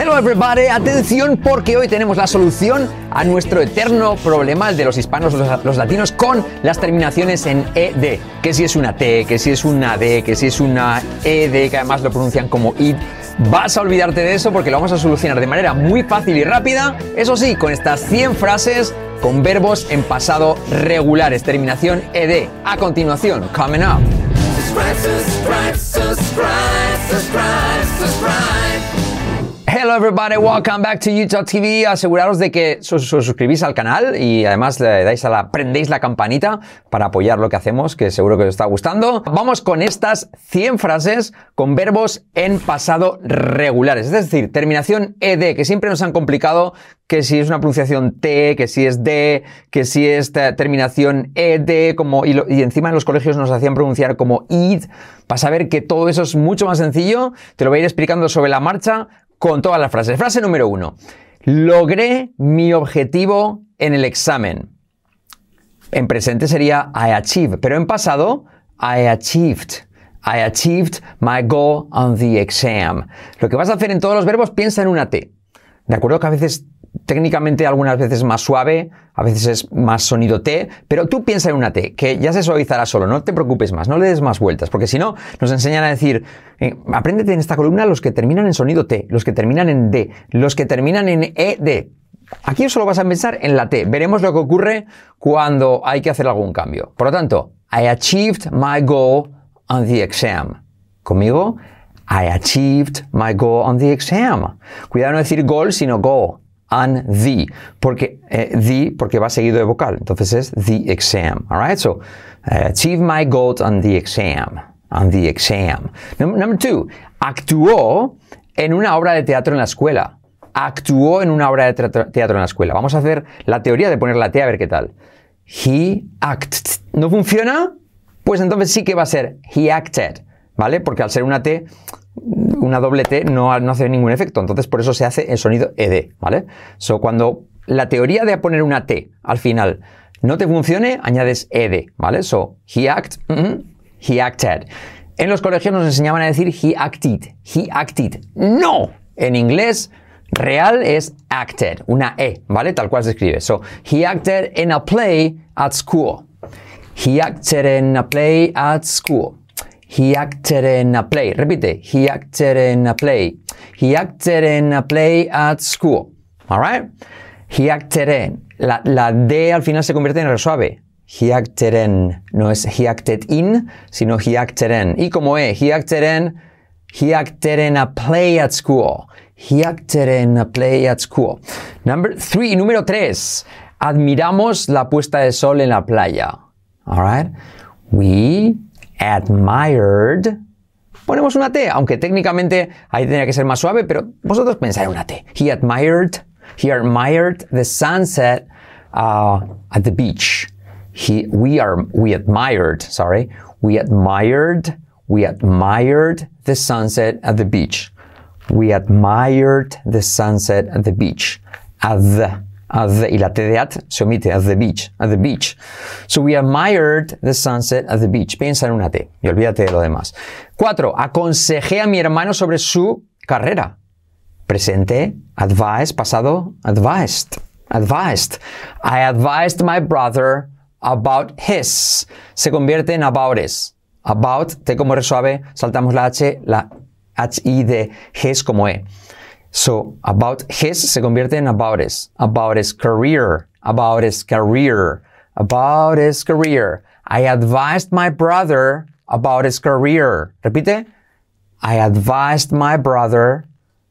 Hello everybody, atención porque hoy tenemos la solución a nuestro eterno problema, de los hispanos, los, los, latinos, con las terminaciones en ED. Que si es una T, que si es una D, que si es una ED, que además lo pronuncian como ID. Vas a olvidarte de eso porque lo vamos a solucionar de manera muy fácil y rápida. Eso sí, con estas 100 frases con verbos en pasado regulares, terminación ED. A continuación, coming up. Subscribe, subscribe, subscribe, Hello everybody, welcome back to YouTube TV. Aseguraros de que os, suscribís al canal y además le dais a la, prendéis la campanita para apoyar lo que hacemos, que seguro que os está gustando. Vamos con estas 100 frases con verbos en pasado regulares, es decir, terminación ed, que siempre nos han complicado que si es una pronunciación T, que si es D, que si es terminación ED, como, y, y, encima en los colegios nos hacían pronunciar como id. Para saber que todo eso es mucho más sencillo, te lo voy a ir explicando sobre la marcha con todas las frases. Frase número uno. Logré mi objetivo en el examen. En presente sería I achieved, pero en pasado I achieved. I achieved my goal on the exam. Lo que vas a hacer en todos los verbos, piensa en una T. ¿De acuerdo? Que a veces técnicamente algunas veces más suave, a veces es más sonido T, pero tú piensa en una T, que ya se suavizará solo, no te preocupes más, no le des más vueltas, porque si no, nos enseñan a decir, eh, apréndete en esta columna los que terminan en sonido T, los que terminan en D, los que terminan en ED. Aquí solo vas a pensar en la T. Veremos lo que ocurre cuando hay que hacer algún cambio. Por lo tanto, I achieved my goal on the exam. Conmigo, I achieved my goal on the exam. Cuidado no decir goal, sino goal and the, porque eh, the porque va seguido de vocal, entonces es the exam. Alright, so uh, achieve my goal on the exam, on the exam. Number two, actuó en una obra de teatro en la escuela. Actuó en una obra de teatro en la escuela. Vamos a hacer la teoría de poner la T a ver qué tal. He acted. ¿No funciona? Pues entonces sí que va a ser he acted, ¿vale? Porque al ser una T una doble T no, no, hace ningún efecto. Entonces, por eso se hace el sonido ED, ¿vale? So, cuando la teoría de poner una T al final no te funcione, añades ED, ¿vale? So, he act, he acted. En los colegios nos enseñaban a decir he acted, he acted. ¡No! En inglés real es acted, una E, ¿vale? Tal cual se escribe. So, he acted in a play at school. He acted in a play at school. He acted in a play. Repite. He acted in a play. He acted in a play at school. Alright? He acted in. La, la D al final se convierte en R suave. He acted in. No es he acted in, sino he acted in. Y como E, he acted in. He acted in a play at school. He acted in a play at school. Number three, número tres. Admiramos la puesta de sol en la playa. Alright? We admired. Ponemos una T, aunque técnicamente ahí tendría que ser más suave, pero vosotros pensáis en una T. He admired, he admired the sunset uh, at the beach. He, we are, we admired, sorry, we admired, we admired the sunset at the beach. We admired the sunset at the beach. At the y la T de at se omite, at the beach, at the beach. So we admired the sunset at the beach. Piensa en una T y olvídate de lo demás. Cuatro, aconsejé a mi hermano sobre su carrera. Presente, advised, pasado, advised, advised. I advised my brother about his. Se convierte en about his. About, T como resuave, saltamos la H, la H, I de his como E. So, about his se convierte en about his. About his career. About his career. About his career. I advised my brother about his career. Repite. I advised my brother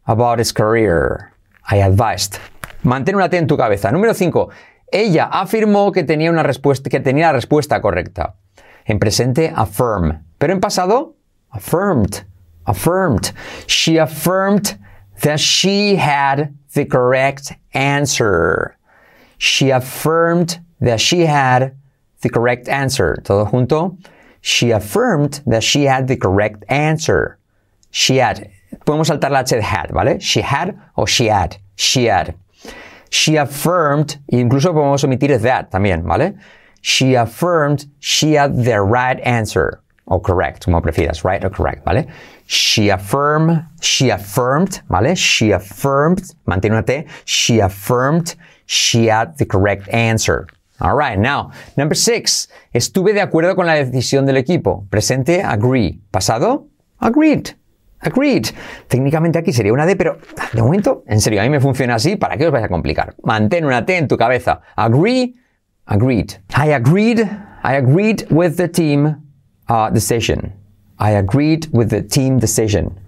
about his career. I advised. Mantén una T en tu cabeza. Número 5. Ella afirmó que tenía una respuesta, que tenía la respuesta correcta. En presente, affirm. Pero en pasado, affirmed. Affirmed. She affirmed that she had the correct answer. She affirmed that she had the correct answer. Todo junto. She affirmed that she had the correct answer. She had. Podemos saltar la H de had, ¿vale? She had o she had. She had. She affirmed, incluso podemos omitir that también, ¿vale? She affirmed she had the right answer. O correct, como prefieras, right or correct, ¿vale? She affirmed, she affirmed, ¿vale? She affirmed, mantiene una T. She affirmed she had the correct answer. All right, now, number six. Estuve de acuerdo con la decisión del equipo. Presente, agree. Pasado, agreed. Agreed. Técnicamente aquí sería una D, pero de momento, en serio, a mí me funciona así. ¿Para qué os vais a complicar? Mantén una T en tu cabeza. Agree, agreed. I agreed, I agreed with the team uh, decision. I agreed with the team decision.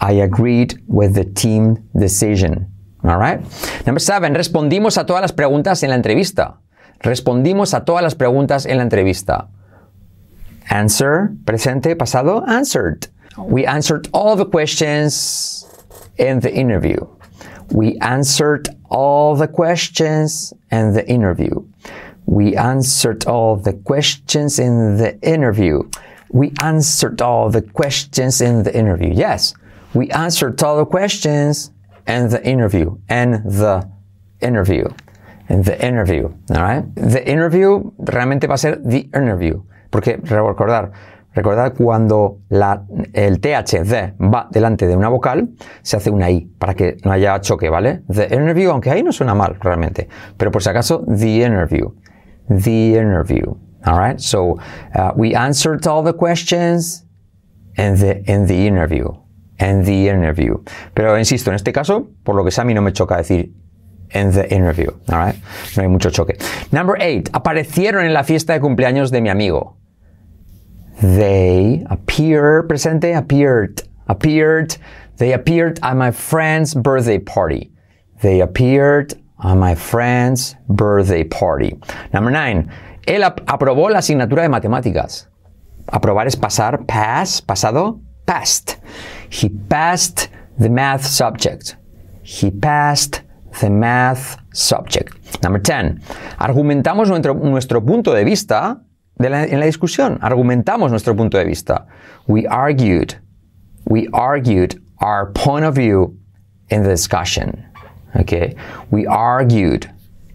I agreed with the team decision. All right. Number seven. Respondimos a todas las preguntas en la entrevista. Respondimos a todas las preguntas en la entrevista. Answer, presente, pasado, answered. We answered all the questions in the interview. We answered all the questions in the interview. We answered all the questions in the interview. We answered all the questions in the interview. Yes, we answered all the questions in the interview. And the interview. In the interview. All right? The interview realmente va a ser the interview. Porque recordar, recordar cuando la, el TH the va delante de una vocal, se hace una I para que no haya choque, ¿vale? The interview, aunque ahí no suena mal realmente. Pero por si acaso, the interview. The interview. All right? So uh, we answered all the questions in the, in the interview. In the interview. Pero insisto, en este caso, por lo que sea, a mí no me choca decir in the interview. All right? No hay mucho choque. Number eight. Aparecieron en la fiesta de cumpleaños de mi amigo. They appear, presente, appeared, appeared. They appeared at my friend's birthday party. They appeared at my friend's birthday party. Number nine. Él ap aprobó la asignatura de matemáticas. Aprobar es pasar, pass, pasado, passed. He passed the math subject. He passed the math subject. Number 10. Argumentamos nuestro, nuestro punto de vista la, en la discusión. Argumentamos nuestro punto de vista. We argued. We argued our point of view in the discussion. Okay. We argued.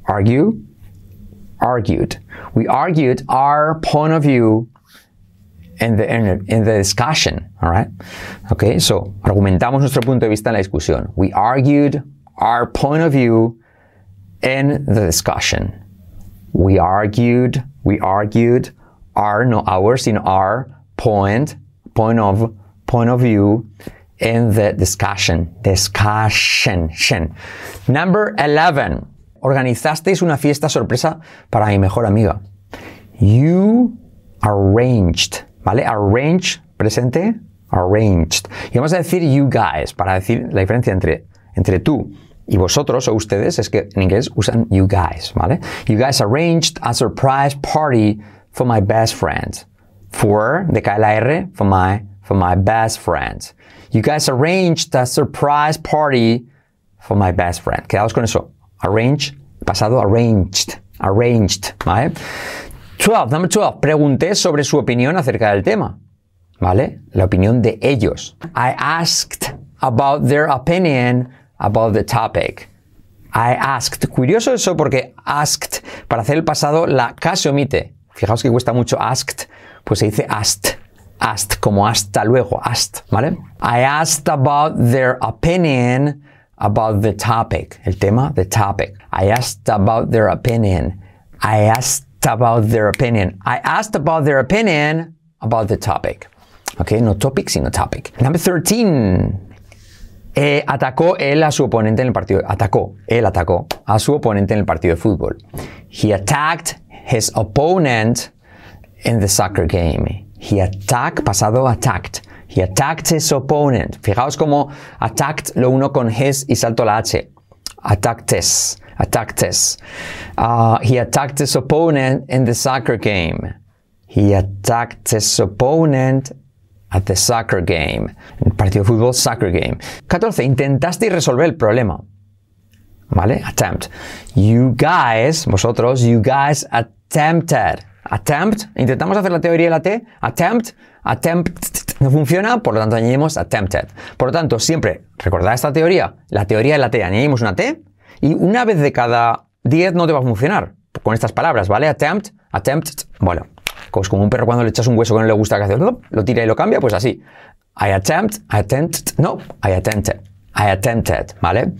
Argue. Argued. We argued our point of view in the, in the discussion. All right. Okay. So, argumentamos nuestro punto de vista en la discusión. We argued our point of view in the discussion. We argued, we argued our, no ours, in our point, point of, point of view in the discussion. Discussion. Number 11. Organizasteis una fiesta sorpresa para mi mejor amiga. You arranged, ¿vale? Arrange, presente, arranged. Y vamos a decir you guys para decir la diferencia entre, entre tú y vosotros o ustedes es que en inglés usan you guys, ¿vale? You guys arranged a surprise party for my best friend. For, de cae la R, for my, for my best friend. You guys arranged a surprise party for my best friend. Quedaos con eso. Arrange, pasado arranged. Arranged, ¿vale? 12, number 12. Pregunté sobre su opinión acerca del tema. ¿Vale? La opinión de ellos. I asked about their opinion about the topic. I asked. Curioso eso porque asked, para hacer el pasado, la K se omite. Fijaos que cuesta mucho asked, pues se dice asked. Asked, como hasta luego, asked, ¿vale? I asked about their opinion about the topic. El tema, the topic. I asked about their opinion. I asked about their opinion. I asked about their opinion about the topic. Okay, no topic, sino topic. Number 13. Eh, atacó él a su oponente en el partido. Atacó, él atacó a su oponente en el partido de fútbol. He attacked his opponent in the soccer game. He attacked, pasado attacked. He attacked his opponent. Fijaos cómo attacked lo uno con his y salto la H. Attacked. Attacked. Uh, he attacked his opponent in the soccer game. He attacked his opponent at the soccer game. El partido de fútbol, soccer game. 14. Intentasteis resolver el problema. ¿Vale? Attempt. You guys, vosotros, you guys attempted. Attempt. Intentamos hacer la teoría de la T. Attempt. Attempt. No funciona, por lo tanto añadimos attempted. Por lo tanto, siempre recordad esta teoría. La teoría de la T. Añadimos una T y una vez de cada 10 no te va a funcionar. Con estas palabras, ¿vale? Attempt, attempt, bueno, pues como un perro cuando le echas un hueso que no le gusta que hace, lo tira y lo cambia, pues así. I attempt, I attempt, no, I attempted. I attempted, ¿vale?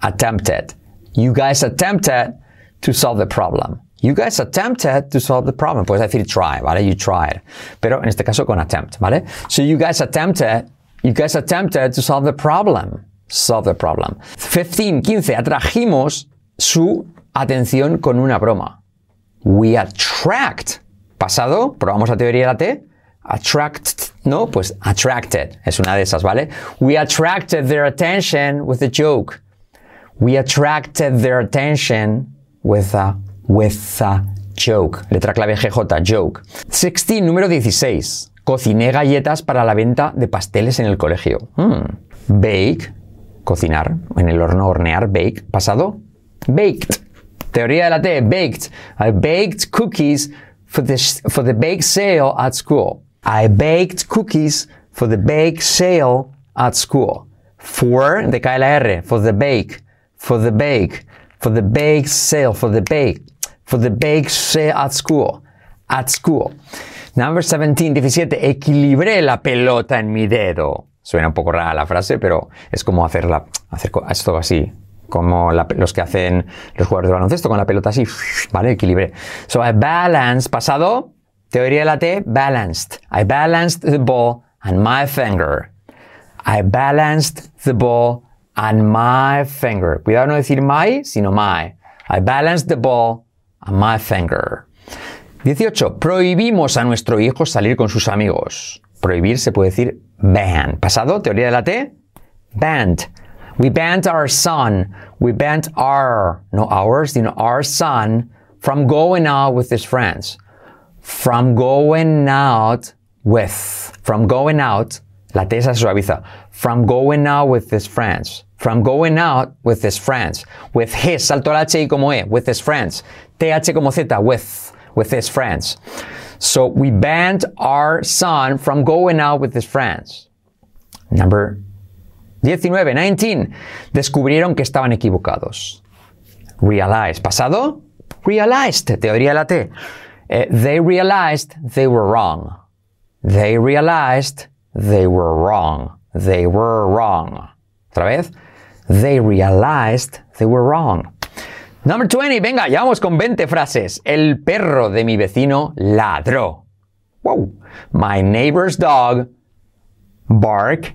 Attempted. You guys attempted to solve the problem. You guys attempted to solve the problem. Puedes decir try, ¿vale? You tried. Pero en este caso con attempt, ¿vale? So you guys attempted, you guys attempted to solve the problem. Solve the problem. 15, 15. Atrajimos su atención con una broma. We attract. Pasado, probamos la teoría de la T. Attract, no, pues attracted. Es una de esas, ¿vale? We attracted their attention with a joke. We attracted their attention with a, with a joke. Letra clave GJ, joke. 16, número 16. Cociné galletas para la venta de pasteles en el colegio. Hmm. Bake, cocinar. En el horno, hornear. Bake, pasado. Baked. Teoría de la T, baked. I baked cookies for the, for the bake sale at school. I baked cookies for the bake sale at school. For, decae la R, for the bake, for the bake, for the bake sale, for the bake, for the bake sale at school, at school. Number 17, 17, equilibré la pelota en mi dedo. Suena un poco rara la frase, pero es como hacerla, hacer esto así, como los que hacen los jugadores de baloncesto con la pelota así, ¿vale? Equilibré. So I balance, pasado, teoría de la T, balanced. I balanced the ball on my finger. I balanced the ball on my finger. Cuidado no decir my, sino my. I balanced the ball on my finger. 18. Prohibimos a nuestro hijo salir con sus amigos. Prohibir se puede decir ban. Pasado, teoría de la T, banned. We banned our son. We banned our, no ours, sino our son from going out with his friends. From going out with. From going out. La T se suaviza. From going out with his friends. From going out with his friends. With his, salto la H y como E. With his friends. TH como Z. With. With his friends. So we banned our son from going out with his friends. Number 19, 19. Descubrieron que estaban equivocados. Realize. Pasado. Realized. Teoría de la T. Uh, they realized they were wrong. They realized they were wrong. They were wrong. Otra vez. They realized they were wrong. Number 20. Venga, ya vamos con 20 frases. El perro de mi vecino ladró. Wow. My neighbor's dog bark.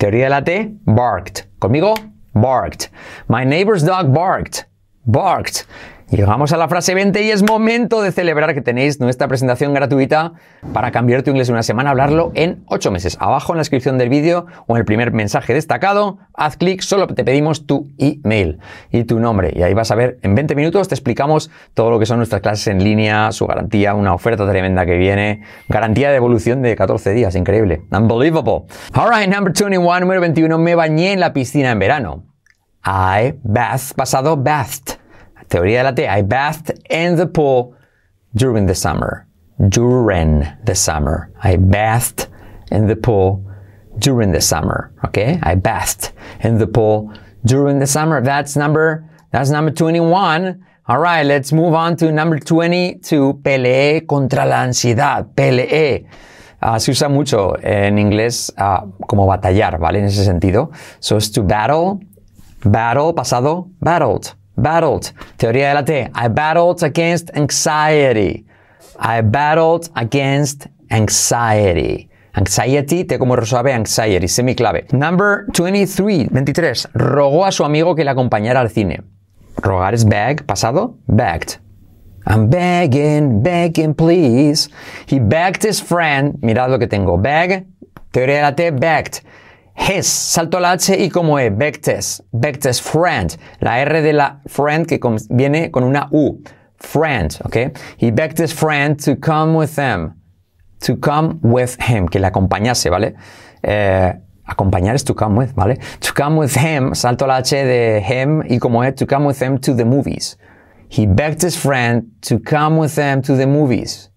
Teoría de la T. Barked. Conmigo. Barked. My neighbor's dog barked. Barked. Llegamos a la frase 20 y es momento de celebrar que tenéis nuestra presentación gratuita para cambiar tu inglés en una semana, hablarlo en 8 meses. Abajo en la descripción del vídeo o en el primer mensaje destacado, haz clic, solo te pedimos tu email y tu nombre. Y ahí vas a ver, en 20 minutos te explicamos todo lo que son nuestras clases en línea, su garantía, una oferta tremenda que viene, garantía de evolución de 14 días, increíble. Unbelievable. Alright, number 21, número 21, me bañé en la piscina en verano. I bath, pasado bathed. Teoría de la T. I bathed in the pool during the summer. During the summer. I bathed in the pool during the summer. Okay? I bathed in the pool during the summer. That's number, that's number 21. All right, let's move on to number 22. Peleé contra la ansiedad. Peleé. Uh, se usa mucho en inglés uh, como batallar, ¿vale? En ese sentido. So it's to battle. Battle, pasado, battled. Battled. Teoría de la T. I battled against anxiety. I battled against anxiety. Anxiety, T como suave, anxiety, semiclave. Number 23, 23. Rogó a su amigo que le acompañara al cine. Rogar es beg, pasado, begged. I'm begging, begging, please. He begged his friend. Mirad lo que tengo. Beg, teoría de la T, begged. His, salto la H y como E, Bectes, Bectes friend, la R de la friend que viene con una U, friend, ok? He begged his friend to come with them, to come with him, que le acompañase, ¿vale? Eh, acompañar es to come with, ¿vale? To come with him, salto la H de him y como E, to come with him to the movies. He begged his friend to come with them to the movies.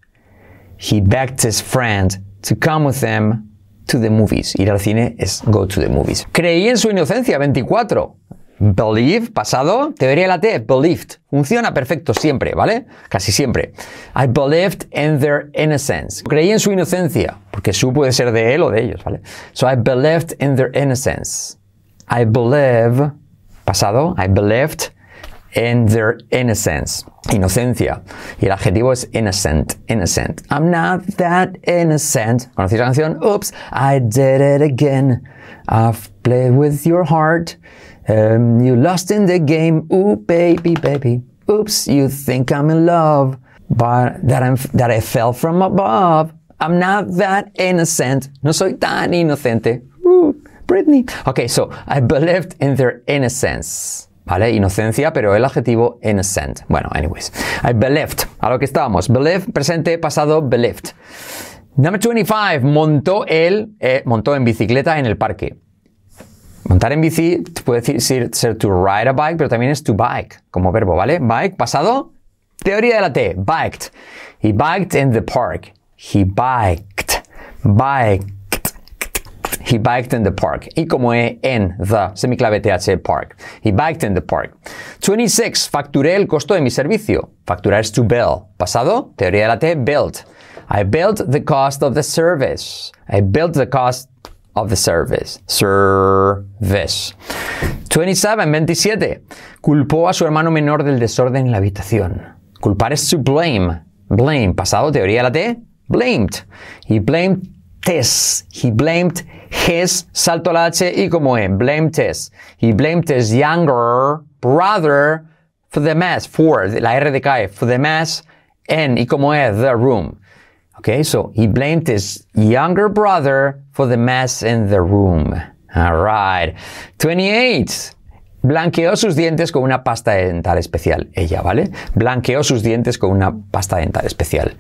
He begged his friend to come with them to the movies. Ir al cine es go to the movies. Creí en su inocencia, 24. Believe, pasado, teoría de la T, believed. Funciona perfecto siempre, ¿vale? Casi siempre. I believed in their innocence. Creí en su inocencia, porque su puede ser de él o de ellos, ¿vale? So I believed in their innocence. I believe, pasado, I believed in their innocence. Inocencia. Y el adjetivo es innocent, innocent. I'm not that innocent. ¿Conocéis la canción? Oops, I did it again. I've played with your heart. Um, you lost in the game. Ooh, baby, baby. Oops, you think I'm in love. But that, I'm, that I fell from above. I'm not that innocent. No soy tan inocente. Ooh, Britney. Okay, so I believed in their innocence. ¿Vale? Inocencia, pero el adjetivo innocent. Bueno, anyways. I believed. A lo que estábamos. Believe, presente, pasado, believed. Number 25. Montó él, eh, montó en bicicleta en el parque. Montar en bici puede decir ser to ride a bike, pero también es to bike como verbo, ¿vale? Bike, pasado. Teoría de la T, biked. He biked in the park. He biked. Biked. He biked in the park. Y como E, en the, semiclave TH, park. He biked in the park. 26. Facturé el costo de mi servicio. Facturar es to bill. Pasado, teoría de la T, built. I built the cost of the service. I built the cost of the service. Service. 27, 27. Culpó a su hermano menor del desorden en la habitación. Culpar es to blame. Blame. Pasado, teoría de la T. Blamed. He blamed his. He blamed his. Salto la H y como E. Blamed his. He blamed his younger brother for the mess. For. La R de cae. For the mess. En. Y como E. The room. Okay, so he blamed his younger brother for the mess in the room. All right. 28. Blanqueó sus dientes con una pasta dental especial. Ella, ¿vale? Blanqueó sus dientes con una pasta dental especial.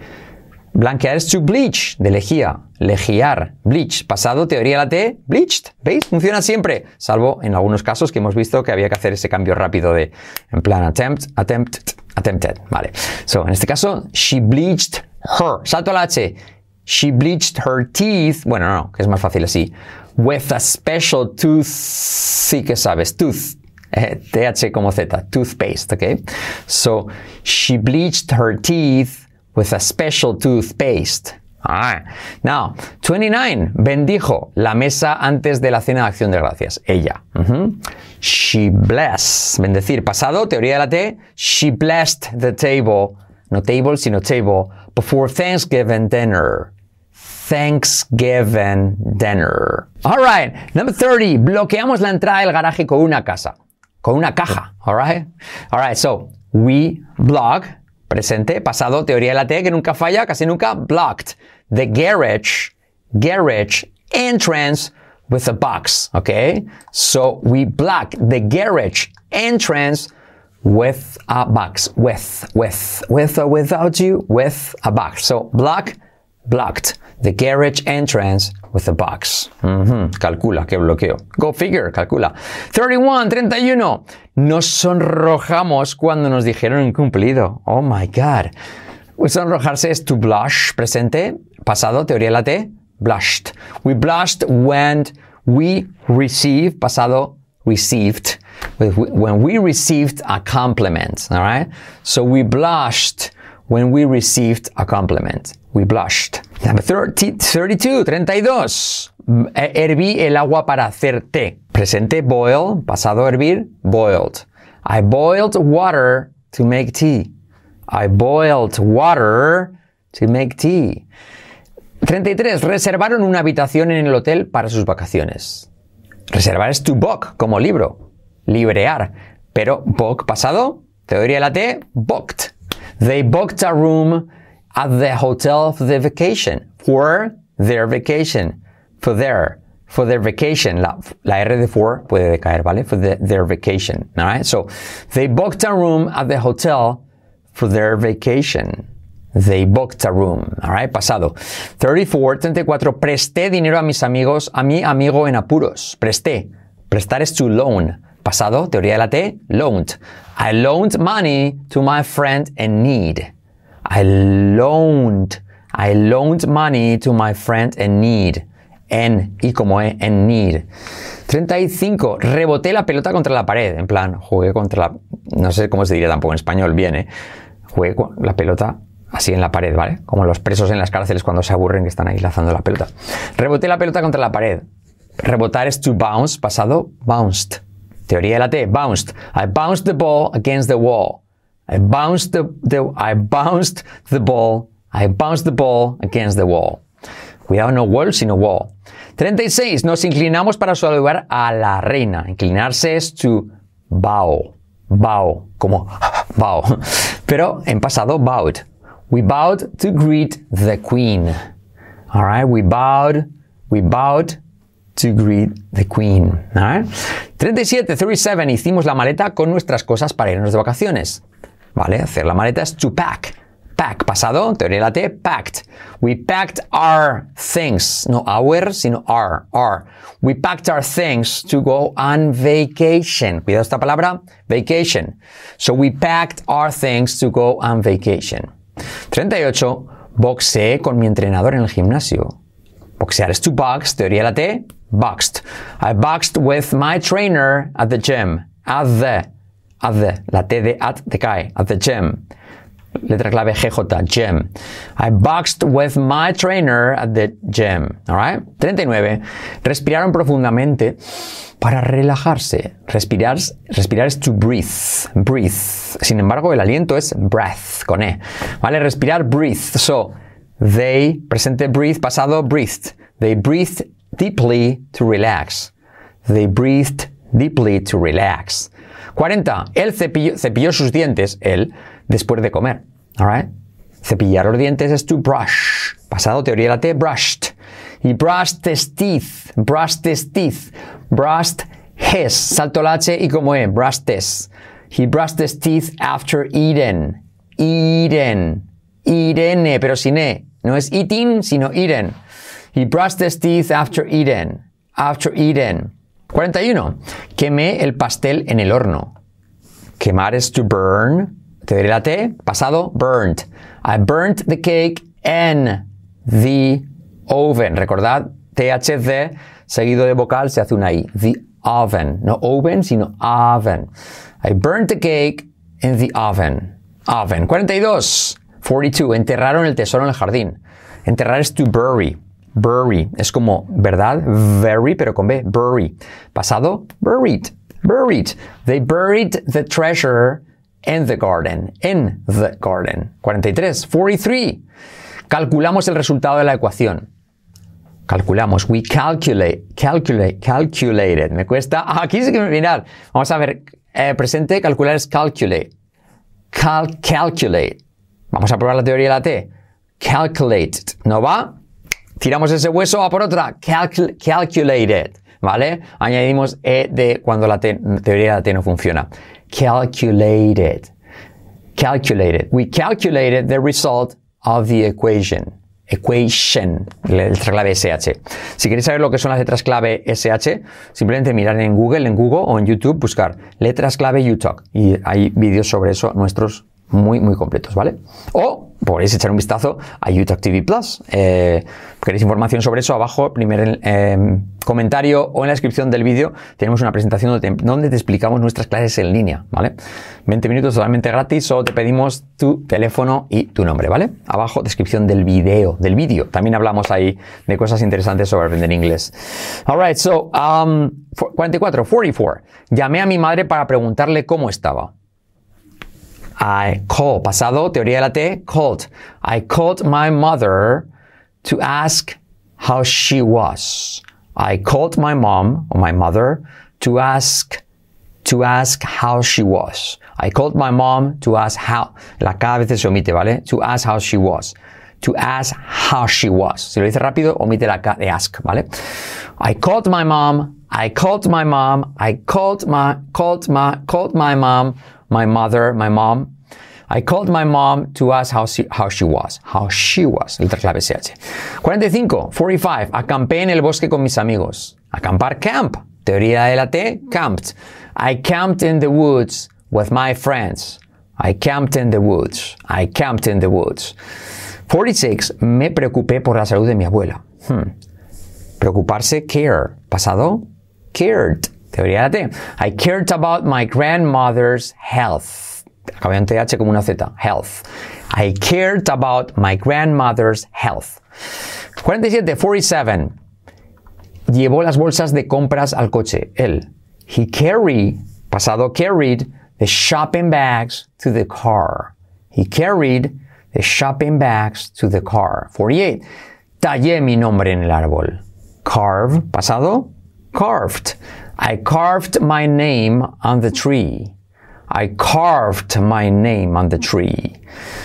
Blanquear es to bleach, de lejía. Legiar, bleach. Pasado, teoría la T, bleached. ¿Veis? Funciona siempre. Salvo en algunos casos que hemos visto que había que hacer ese cambio rápido de, en plan attempt, attempt, attempted. Vale. So, en este caso, she bleached her. Salto la H. She bleached her teeth. Bueno, no, que es más fácil así. With a special tooth. Sí que sabes. Tooth. Eh, TH como Z. Toothpaste, okay? So, she bleached her teeth with a special toothpaste. Ah. Now, 29. Bendijo la mesa antes de la cena de acción de gracias. Ella. She blessed. Bendecir. Pasado, teoría de la T. She blessed the table. No table, sino table. Before Thanksgiving dinner. Thanksgiving dinner. All right. Number 30. Bloqueamos la entrada del garaje con una casa. Con una caja. All right. All right. So, we block. Presente, pasado, teoría de la T, que nunca falla, casi nunca, blocked. The garage, garage entrance with a box, okay? So we block the garage entrance with a box, with, with, with or without you, with a box. So block, blocked. The garage entrance with a box. Ujú, Calcula que bloqueo. Go figure, calcula. 31, 31. Nos sonrojamos cuando nos dijeron incumplido. Oh my God. Sonrojarse es to blush, presente, pasado, teoría la T, blushed. We blushed when we received, pasado, received. When we received a compliment, all right? So we blushed when we received a compliment. We blushed. Number 30, 32, 32. Eh, Herví el agua para hacer té. Presente, boil. Pasado, hervir, boiled. I boiled water to make tea. I boiled water to make tea. 33. Reservaron una habitación en el hotel para sus vacaciones. Reservar es to book, como libro. Librear. Pero book pasado, teoría de la T, booked. They booked a room at the hotel for their vacation. For their vacation. For their. For their vacation. La, la R de for puede decaer, ¿vale? For the- their vacation. Alright? So, they booked a room at the hotel for their vacation. They booked a room. Alright? Pasado. 34, 34. Presté dinero a mis amigos, a mi amigo en apuros. Presté. Prestar es to loan. Pasado, teoría de la T, loaned. I loaned money to my friend in need. I loaned. I loaned money to my friend in need. en, y como E, en need. 35. Reboté la pelota contra la pared. En plan, jugué contra la. No sé cómo se diría tampoco en español bien, ¿eh? Jugué con la pelota así en la pared, ¿vale? Como los presos en las cárceles cuando se aburren que están ahí lanzando la pelota. Reboté la pelota contra la pared. Rebotar es to bounce, pasado bounced. Teoría de la T, bounced. I bounced the ball against the wall. I bounced the, I bounced the ball. I bounced the ball against the wall. Cuidado, no wall, sino wall. 36. Nos inclinamos para saludar a la reina. Inclinarse es to bow. Bow. Como bow. Pero en pasado, bowed. We bowed to greet the queen. Alright, we bowed, we bowed to greet the queen. Alright. 37, 37. Hicimos la maleta con nuestras cosas para irnos de vacaciones. ¿Vale? Hacer la maleta es to pack. Pack, pasado, teoría de la T, packed. We packed our things. No our, sino our, our. We packed our things to go on vacation. Cuidado esta palabra, vacation. So we packed our things to go on vacation. 38. Boxeé con mi entrenador en el gimnasio. Boxear es to box, teoría de la T, boxed. I boxed with my trainer at the gym. At the, at the, la T de at te cae, at the gym. Letra clave GJ, gym. I boxed with my trainer at the gym. Alright? 39. Respiraron profundamente para relajarse. Respirar, respirar es to breathe. Breathe. Sin embargo, el aliento es breath, con E. ¿Vale? Respirar, breathe. So, they, presente breathe, pasado breathed. They breathed deeply to relax. They breathed deeply to relax. 40. Él cepilló, sus dientes, él, después de comer. Alright? Cepillar los dientes es to brush. Pasado, teoría de la T, brushed. He brushed his teeth. Brushed his teeth. Brushed his. Salto la H y como E. Brushed his. He brushed his teeth after eating. Eating. Eating, pero sin E. No es eating, sino eating. He brushed his teeth after eating. After eating. 41. Quemé el pastel en el horno. Quemar es to burn. Te diré la T. Pasado, burned. I burnt the cake in the oven. Recordad, THC seguido de vocal se hace una I. The oven. No oven, sino oven. I burnt the cake in the oven. Oven. 42. 42. Enterraron el tesoro en el jardín. Enterrar es to bury. Bury. Es como, ¿verdad? Very, pero con B. Bury. Pasado, buried. Buried. They buried the treasure in the garden. In the garden. 43. 43. Calculamos el resultado de la ecuación. Calculamos. We calculate. Calculate. Calculated. Me cuesta. Ah, aquí sí que mirar. Vamos a ver. Eh, presente, calcular es calculate. Cal calculate. Vamos a probar la teoría de la T. Calculate. ¿No va? Tiramos ese hueso a por otra. Calcul calculated. ¿Vale? Añadimos E de cuando la teoría de la T no funciona. Calculated. Calculated. We calculated the result of the equation. Equation, letra clave SH. Si queréis saber lo que son las letras clave SH, simplemente mirar en Google, en Google o en YouTube, buscar letras clave UTalk. Y hay vídeos sobre eso nuestros muy, muy completos, ¿vale? O podéis echar un vistazo a YouTube TV Plus. Eh, ¿Queréis información sobre eso? Abajo, primer eh, comentario o en la descripción del vídeo tenemos una presentación donde te, explicamos nuestras clases en línea, ¿vale? 20 minutos totalmente gratis, solo te pedimos tu teléfono y tu nombre, ¿vale? Abajo, descripción del vídeo, del vídeo. También hablamos ahí de cosas interesantes sobre aprender inglés. Alright, so, um, 44, 44. Llamé a mi madre para preguntarle cómo estaba. I call, pasado, teoría de la T, called. I called my mother to ask how she was. I called my mom or my mother to ask to ask how she was. I called my mom to ask how. La K a veces se omite, ¿vale? To ask how she was. To ask how she was. Si lo dice rápido, omite la K de ask, ¿vale? I called my mom. I called my mom. I called my called my called my mom my mother, my mom. I called my mom to ask how she, how she was. How she was. Letra clave SH. 45. 45. Acampé en el bosque con mis amigos. Acampar, camp. Teoría de la T, camped. I camped in the woods with my friends. I camped in the woods. I camped in the woods. 46. Me preocupé por la salud de mi abuela. Hmm. Preocuparse, care. Pasado, cared. Teoría de. I cared about my grandmother's health. Acabé en TH como una Z. Health. I cared about my grandmother's health. 47, 47. Llevó las bolsas de compras al coche. Él. He carried, pasado carried, the shopping bags to the car. He carried the shopping bags to the car. 48. Tallé mi nombre en el árbol. Carve, pasado, carved. I carved my name on the tree. I carved my name on the tree.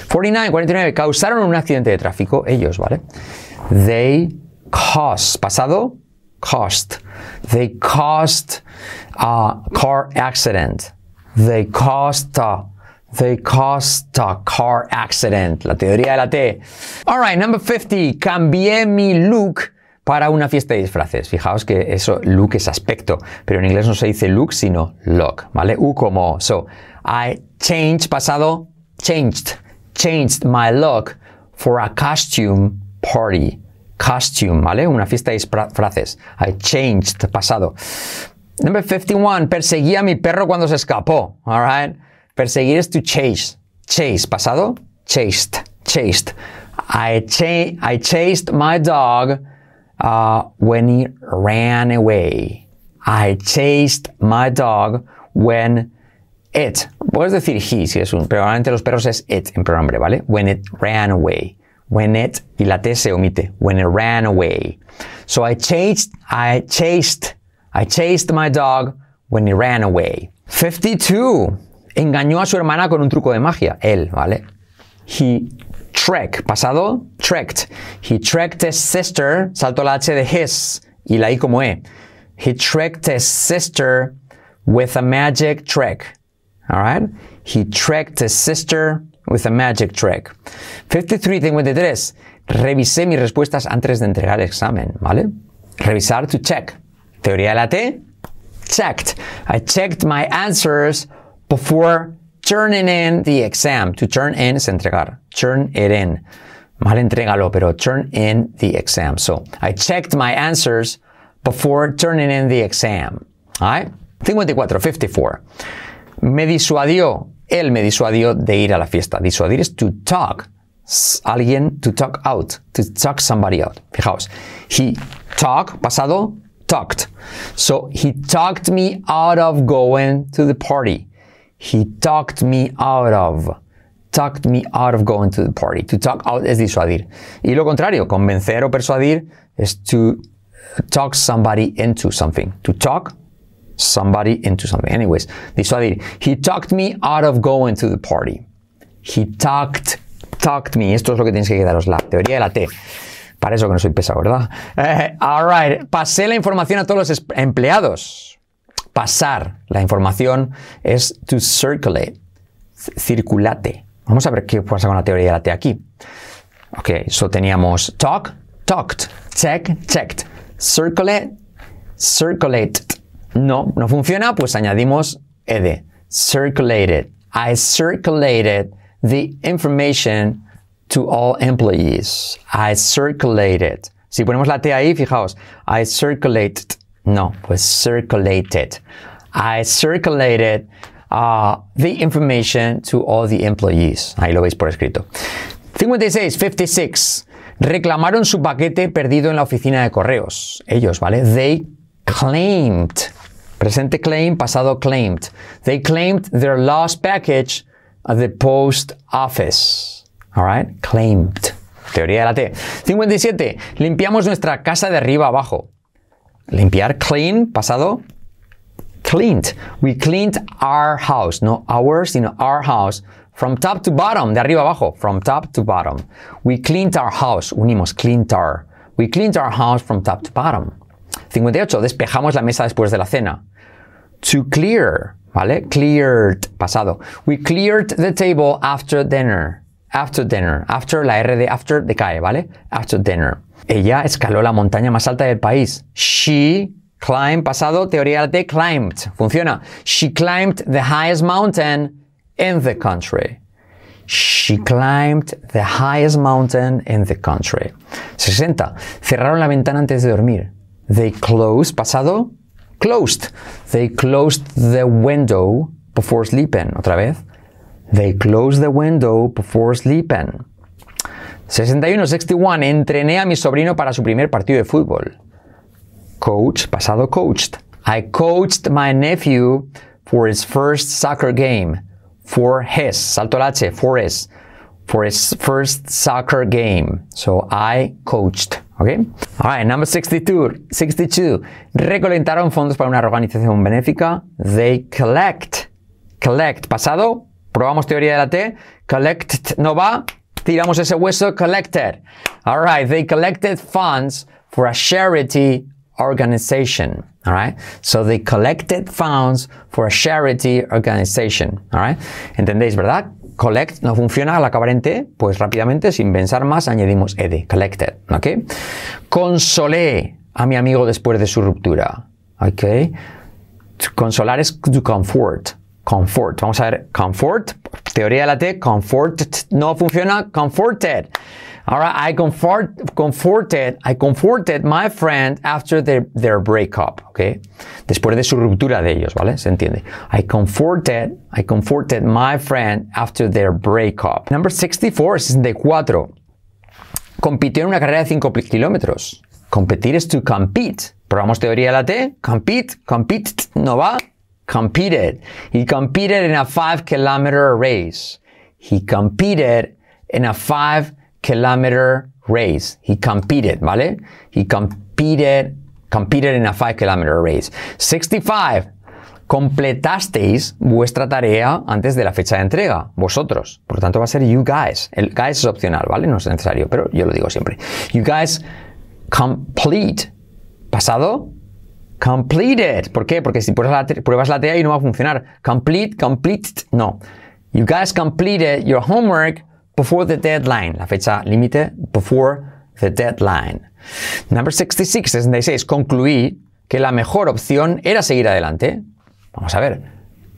49, 49. Causaron un accidente de tráfico. Ellos, ¿vale? They caused. Pasado, cost. They caused a car accident. They caused a, they caused a car accident. La teoría de la T. Alright, number 50. Cambié mi look para una fiesta de disfraces. Fijaos que eso, look es aspecto, pero en inglés no se dice look, sino look, ¿vale? U como, so, I changed, pasado, changed, changed my look for a costume party. Costume, ¿vale? Una fiesta de disfraces. I changed, pasado. Number 51, perseguí a mi perro cuando se escapó, alright? Perseguir es to chase. Chase, pasado, chased, chased. I, cha I chased my dog uh, when he ran away. I chased my dog when it. Puedes decir he si es un, pero normalmente los perros es it en pronombre, ¿vale? When it ran away. When it, y la T se omite. When it ran away. So I chased, I chased, I chased my dog when he ran away. 52. Engañó a su hermana con un truco de magia. Él, ¿vale? He trek, pasado, trekked. He trekked his sister, salto la H de his y la I como E. He trekked his sister with a magic trick. Alright? He trekked his sister with a magic trick. 53, 53. Revisé mis respuestas antes de entregar el examen, ¿vale? Revisar to check. Teoría de la T. Checked. I checked my answers before turning in the exam. To turn in es entregar. Turn it in. Mal entrégalo, pero turn in the exam. So, I checked my answers before turning in the exam. Alright? 54, 54. Me disuadió. Él me disuadió de ir a la fiesta. Disuadir es to talk. Alguien to talk out. To talk somebody out. Fijaos. He talk, pasado, talked. So, he talked me out of going to the party. He talked me out of. Talked me out of going to the party. To talk out es disuadir. Y lo contrario, convencer o persuadir es to talk somebody into something. To talk somebody into something. Anyways, disuadir. He talked me out of going to the party. He talked, talked me. Esto es lo que tienes que quedaros, la teoría de la T. Para eso que no soy pesado, ¿verdad? Eh, all right. Pasé la información a todos los empleados pasar la información es to circulate, circulate. Vamos a ver qué pasa con la teoría de la T aquí. Ok, so teníamos talk, talked, check, checked, circulate, circulated. No, no funciona, pues añadimos ed, circulated. I circulated the information to all employees. I circulated. Si ponemos la T ahí, fijaos, I circulated no, pues circulated. I circulated uh, the information to all the employees. Ahí lo veis por escrito. 56, 56. Reclamaron su paquete perdido en la oficina de correos. Ellos, ¿vale? They claimed. Presente claim, pasado claimed. They claimed their lost package at the post office. Alright? Claimed. Teoría de la T. 57. Limpiamos nuestra casa de arriba abajo. Limpiar, clean, pasado. Cleaned. We cleaned our house. No ours, sino our house. From top to bottom, de arriba abajo. From top to bottom. We cleaned our house. Unimos, cleaned our. We cleaned our house from top to bottom. 58. Despejamos la mesa después de la cena. To clear. ¿Vale? Cleared. Pasado. We cleared the table after dinner. After dinner. After, la R de after decae, ¿vale? After dinner. Ella escaló la montaña más alta del país. She climbed, pasado, teoría de climbed. Funciona. She climbed the highest mountain in the country. She climbed the highest mountain in the country. 60. Cerraron la ventana antes de dormir. They closed, pasado, closed. They closed the window before sleeping. Otra vez. They closed the window before sleeping. 61, 61. Entrené a mi sobrino para su primer partido de fútbol. Coach, pasado coached. I coached my nephew for his first soccer game. For his, salto el H, for his. For his first soccer game. So I coached. Okay? Alright, number 62. 62. Recolectaron fondos para una organización benéfica. They collect. Collect. Pasado. Probamos teoría de la T. Collect no va. Tiramos ese hueso. Collected. Alright, they collected funds for a charity organization. All right. So they collected funds for a charity organization. All right. ¿Entendéis, verdad? Collect no funciona al acabar en T, pues rápidamente, sin pensar más, añadimos ed, collected. ¿Ok? Consolé a mi amigo después de su ruptura. ¿Ok? Consolar es to comfort. Comfort. Vamos a ver. Comfort. Teoría de la T. Comfort no funciona. Comforted. All right, I comfort, comforted, I comforted my friend after their, their breakup, okay? Después de su ruptura de ellos, ¿vale? Se entiende. I comforted, I comforted my friend after their breakup. Number 64, 64. Compitió en una carrera de 5 kilómetros. Competir es to compete. Probamos teoría de la T. Compete, compete, no va. Competed. He competed in a 5 kilometer race. He competed in a 5 kilometer race. He competed, ¿vale? He competed, competed in a 5 kilometer race. 65. Completasteis vuestra tarea antes de la fecha de entrega, vosotros. Por lo tanto, va a ser you guys. El guys es opcional, ¿vale? No es necesario, pero yo lo digo siempre. You guys complete. Pasado, completed. ¿Por qué? Porque si pruebas la, pruebas la TA y no va a funcionar. Complete, complete, no. You guys completed your homework before the deadline, la fecha límite, before the deadline. Number 66, 66, concluí que la mejor opción era seguir adelante. Vamos a ver.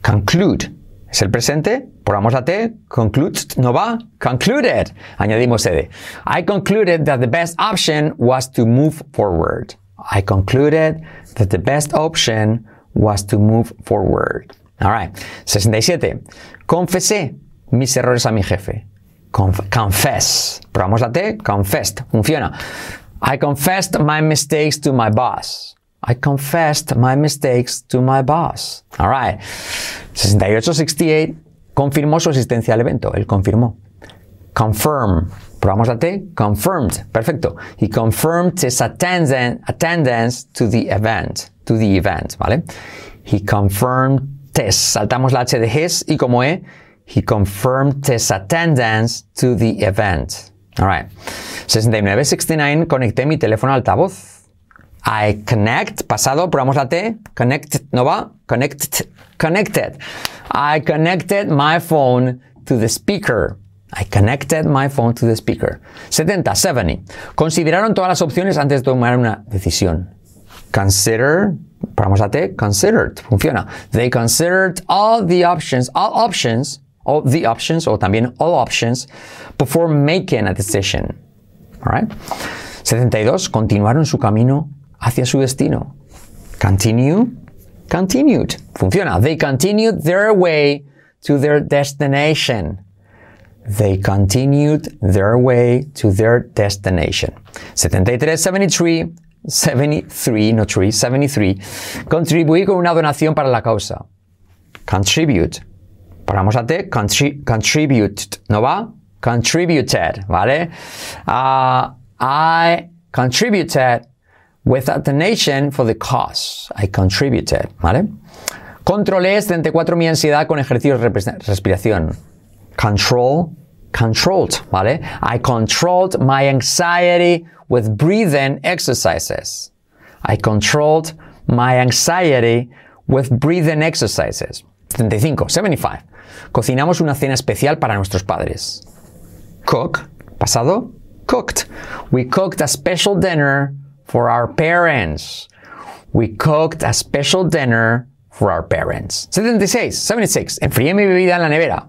Conclude. Es el presente, probamos la T, conclude, no va, concluded. Añadimos ed. I concluded that the best option was to move forward. I concluded that the best option was to move forward. Alright. 67. Confesé mis errores a mi jefe. Confess. Probamos la T, confessed. Funciona. I confessed my mistakes to my boss. I confessed my mistakes to my boss. All right. 6868 confirmó su asistencia al evento. Él confirmó. Confirm. Probamos la T. Confirmed. Perfecto. He confirmed his attendance, attendance to the event. To the event. ¿Vale? He confirmed his. Saltamos la H de his y como E He confirmed his attendance to the event. All right. 69, 69, conecté mi teléfono altavoz. I connect, pasado, probamos la T. Connect, no va. Connect, connected. I connected my phone to the speaker. I connected my phone to the speaker. 70, 70. Consideraron todas las opciones antes de tomar una decisión. Consider, probamos la T. Considered. Funciona. They considered all the options, all options all the options o también all options before making a decision. Alright? 72. Continuaron su camino hacia su destino. Continue, continued. Funciona. They continued their way to their destination. They continued their way to their destination. 73, 73, 73, no 3, 73. Contribuí con una donación para la causa. Contribute Paramos a T, contribute, ¿no va? Contributed, ¿vale? Uh, I contributed with a donation for the cause. I contributed, ¿vale? Controlé 74 mi ansiedad con ejercicios de respiración. Control, controlled, ¿vale? I controlled my anxiety with breathing exercises. I controlled my anxiety with breathing exercises. 75, 75. Cocinamos una cena especial para nuestros padres. Cook, pasado, cooked. We cooked a special dinner for our parents. We cooked a special dinner for our parents. 76, 76. Enfrié mi bebida en la nevera.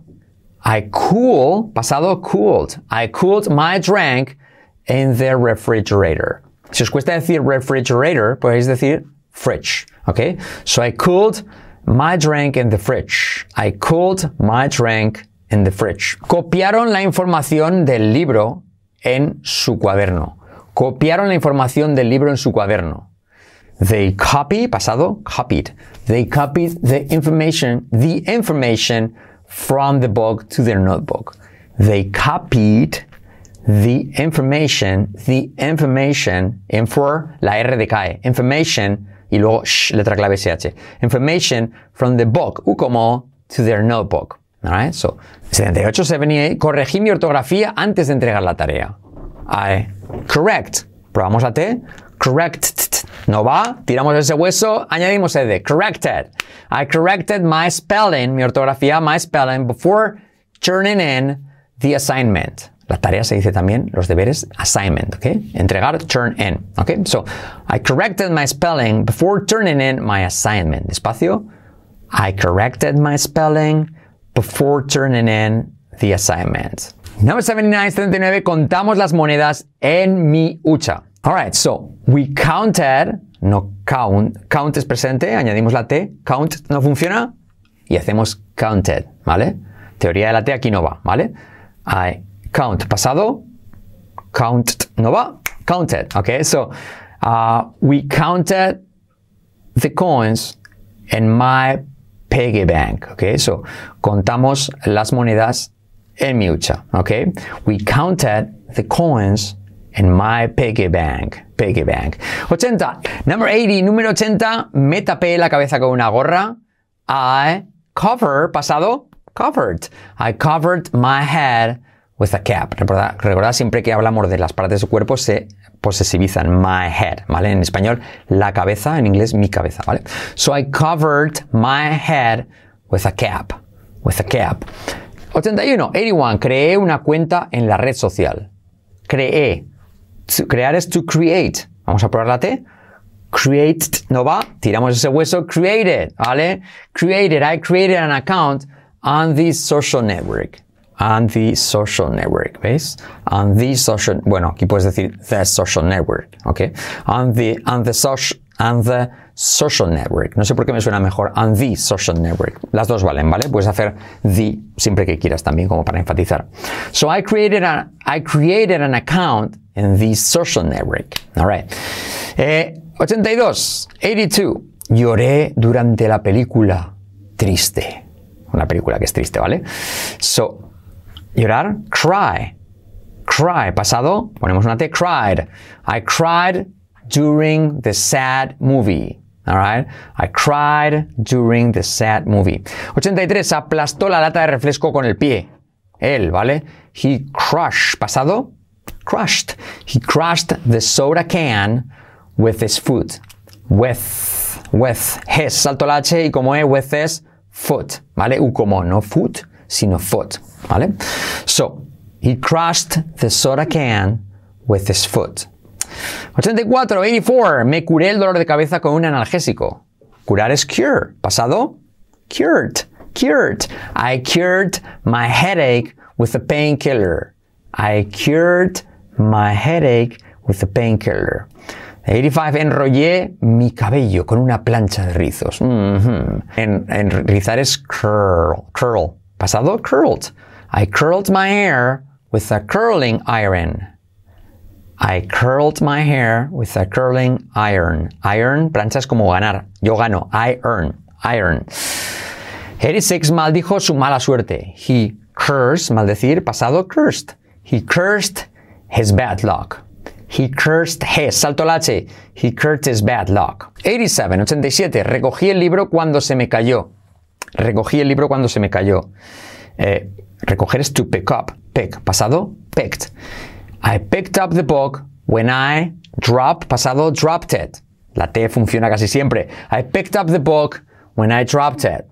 I cool, pasado, cooled. I cooled my drink in the refrigerator. Si os cuesta decir refrigerator, podéis decir fridge. ¿Ok? So I cooled my drink in the fridge. I cooled my drink in the fridge. Copiaron la información del libro en su cuaderno. Copiaron la información del libro en su cuaderno. They copy, pasado, copied. They copied the information, the information from the book to their notebook. They copied the information, the information, for la R de cae, information, y luego sh, letra clave SH, information from the book, u como, to their notebook. Alright, so, 78, 78, corregí mi ortografía antes de entregar la tarea. I, correct, probamos la T, correct, no va, tiramos ese hueso, añadimos ed, corrected. I corrected my spelling, mi ortografía, my spelling, before turning in the assignment. La tarea se dice también los deberes assignment, ¿ok? Entregar, turn in, ¿ok? So, I corrected my spelling before turning in my assignment. Despacio. I corrected my spelling before turning in the assignment. Number 79, 79, contamos las monedas en mi hucha. Alright, so we counted, no count, count es presente, añadimos la T, count no funciona y hacemos counted, ¿vale? Teoría de la T aquí no va, ¿vale? I count, pasado, count no va, counted, okay? So uh, we counted the coins in my piggy bank, okay? So contamos las monedas en mi okay? We counted the coins in my piggy bank. Piggy bank. 80. Number 80. Número 80. Me tapé la cabeza con una gorra. I cover, pasado, covered. I covered my head with a cap. Recordad, siempre que hablamos de las partes de su cuerpo se posesivizan. My head, ¿vale? En español, la cabeza, en inglés, mi cabeza, ¿vale? So I covered my head with a cap. With a cap. 81. 81. Creé una cuenta en la red social. Creé crear es to create. Vamos a probar la T. Create no va, tiramos ese hueso, created, ¿vale? Created, I created an account on this social network. On the social network, ¿veis? On the social, bueno, aquí puedes decir the social network, ¿ok? On the, on the social, on the social network. No sé por qué me suena mejor on the social network. Las dos valen, ¿vale? Puedes hacer the siempre que quieras también, como para enfatizar. So I created a, I created an account in the social network. All right. Eh, 82, 82. Lloré durante la película triste. Una película que es triste, ¿vale? So, llorar, cry. Cry, pasado, ponemos una T, cried. I cried during the sad movie. Alright? I cried during the sad movie. 83. Aplastó la lata de refresco con el pie. Él, ¿vale? He crushed. ¿Pasado? Crushed. He crushed the soda can with his foot. With. With. His. Salto la H y como E, with his foot. ¿Vale? U como no foot, sino foot. ¿Vale? So, he crushed the soda can with his foot. 84, 84. Me curé el dolor de cabeza con un analgésico. Curar es cure. Pasado, cured. Cured. I cured my headache with a painkiller. I cured my headache with a painkiller. 85. Enrollé mi cabello con una plancha de rizos. en, rizar es curl. Curl. Pasado, curled. I curled my hair with a curling iron. I curled my hair with a curling iron. Iron, planchas como ganar. Yo gano. I earn. Iron. 86 maldijo su mala suerte. He cursed, maldecir, pasado, cursed. He cursed his bad luck. He cursed his, salto la H. He cursed his bad luck. 87, 87. Recogí el libro cuando se me cayó. Recogí el libro cuando se me cayó. Eh, recoger es to pick up. Pick, pasado, picked. I picked up the book when I dropped, pasado, dropped it. La T funciona casi siempre. I picked up the book when I dropped it.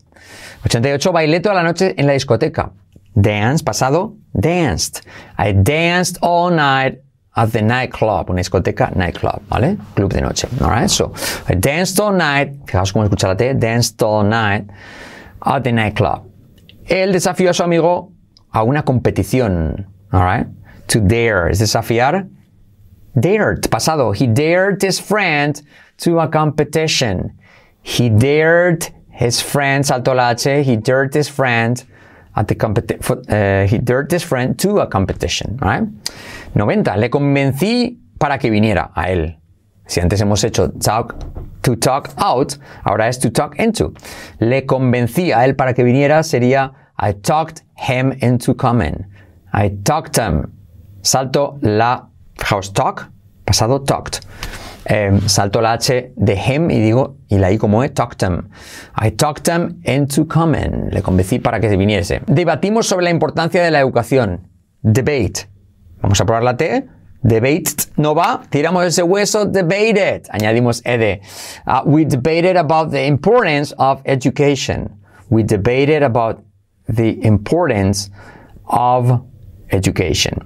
88. Bailé toda la noche en la discoteca. Dance, pasado, danced. I danced all night at the nightclub. Una discoteca, nightclub, ¿vale? Club de noche. Alright, so I danced all night. Fijaos cómo escucha la T. Danced all night at the nightclub. Él desafió a su amigo a una competición. Alright? To dare es desafiar. Dared, pasado. He dared his friend to a competition. He dared his friend, salto la H, he dared his friend at the uh, he dared his friend to a competition, right? 90. Le convencí para que viniera a él. Si antes hemos hecho talk, to talk out, ahora es to talk into. Le convencí a él para que viniera sería I talked him into coming. I talked him. Salto la house talk, pasado talked. Eh, salto la H de him y digo, y la I como es, talked him. I talked him into coming. Le convencí para que se viniese. Debatimos sobre la importancia de la educación. Debate. Vamos a probar la T. Debate no va, tiramos ese hueso, debated. Añadimos ed. Uh, we debated about the importance of education. We debated about the importance of education.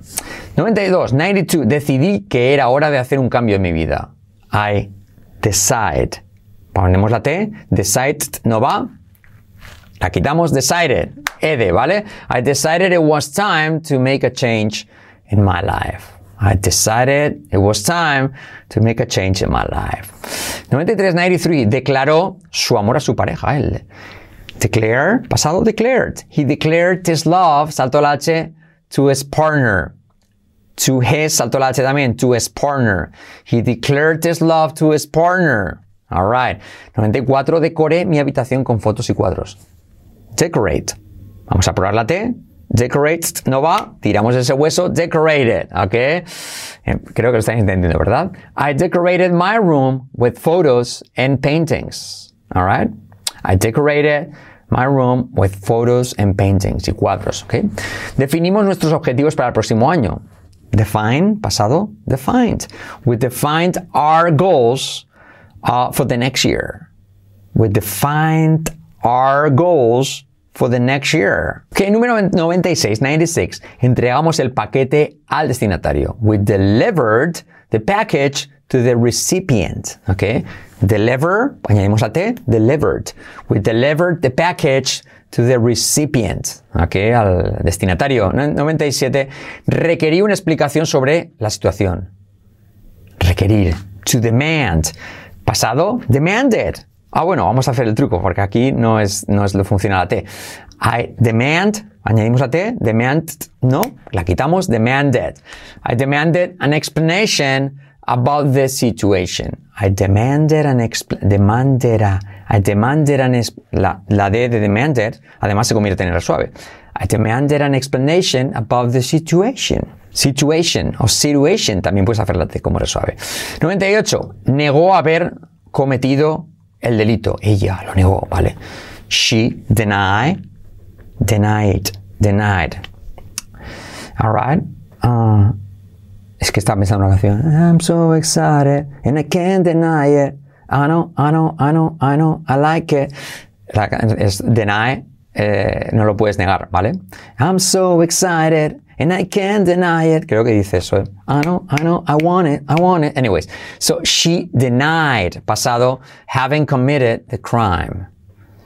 92, 92. Decidí que era hora de hacer un cambio en mi vida. I decide. Ponemos la T. Decide no va. La quitamos. Decided. Ed, ¿vale? I decided it was time to make a change in my life. I decided it was time to make a change in my life. 93-93 declaró su amor a su pareja, él. Declare, pasado declared. He declared his love, salto la H, to his partner. To his, salto la H también, to his partner. He declared his love to his partner. Alright. 94 decoré mi habitación con fotos y cuadros. Decorate. Vamos a probar la T. Decorate no va, tiramos ese hueso, decorated, ¿ok? Eh, creo que lo estáis entendiendo, ¿verdad? I decorated my room with photos and paintings, alright? I decorated my room with photos and paintings y cuadros, ¿ok? Definimos nuestros objetivos para el próximo año. Define, pasado, defined. We defined our goals uh, for the next year. We defined our goals for the next year. Ok, número 96, 96. Entregamos el paquete al destinatario. We delivered the package to the recipient. Ok, deliver, añadimos la T, delivered. We delivered the package to the recipient. Ok, al destinatario. 97. Requerí una explicación sobre la situación. Requerir. To demand. Pasado, demanded. Ah, bueno, vamos a hacer el truco, porque aquí no es, no es lo funciona la T. I demand, añadimos la T, demand, no, la quitamos, demanded. I demanded an explanation about the situation. I demanded an demanded a, I demanded an la, la D de demanded, además se convierte en suave. I demanded an explanation about the situation. Situation o situation, también puedes hacer la T como suave. 98. Negó haber cometido el delito. Ella lo negó, ¿vale? She denied, denied, denied. Alright. Uh, es que estaba pensando en una canción. I'm so excited and I can't deny it. I know, I know, I know, I know, I like it. es deny, eh, no lo puedes negar, ¿vale? I'm so excited And I can't deny it. Creo que dice eso. I know, I know, I want it, I want it. Anyways, so she denied, pasado, having committed the crime.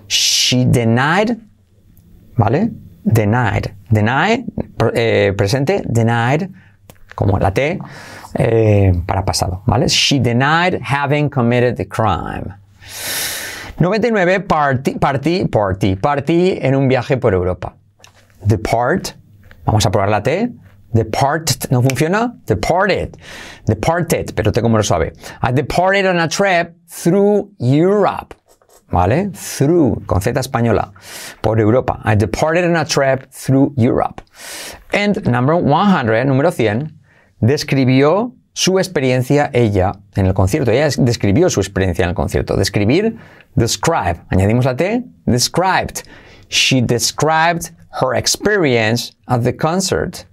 She denied, ¿vale? Denied. Denied, eh, presente, denied, como la T, eh, para pasado, ¿vale? She denied having committed the crime. 99, partí, partí, partí, partí en un viaje por Europa. Depart, Vamos a probar la T. Departed, ¿no funciona? Departed. Departed, pero te como lo sabe. I departed on a trip through Europe. ¿Vale? Through, con Z española. Por Europa. I departed on a trip through Europe. And number 100, número 100, describió su experiencia ella en el concierto. Ella describió su experiencia en el concierto. Describir, describe. Añadimos la T, described. She described her experience at the concert.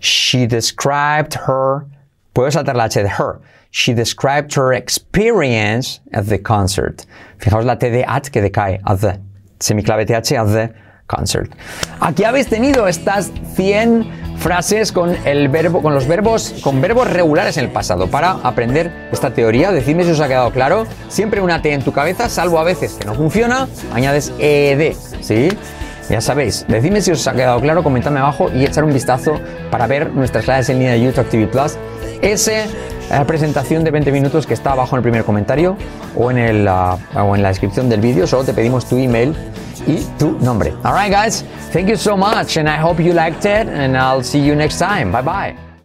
She described her, puedo saltar la H de her. She described her experience at the concert. Fijaos la T de at que decae, at the. Semiclave TH at the concert. Aquí habéis tenido estas 100 frases con el verbo, con los verbos, con verbos regulares en el pasado para aprender esta teoría. Decidme si os ha quedado claro. Siempre una T en tu cabeza, salvo a veces que no funciona, añades ed, ¿sí? Ya sabéis, decidme si os ha quedado claro, comentadme abajo y echar un vistazo para ver nuestras clases en línea de YouTube TV Plus. Ese la presentación de 20 minutos que está abajo en el primer comentario o en, el, uh, o en la descripción del vídeo. Solo te pedimos tu email y tu nombre. Alright guys, thank you so much and I hope you liked it and I'll see you next time. Bye bye.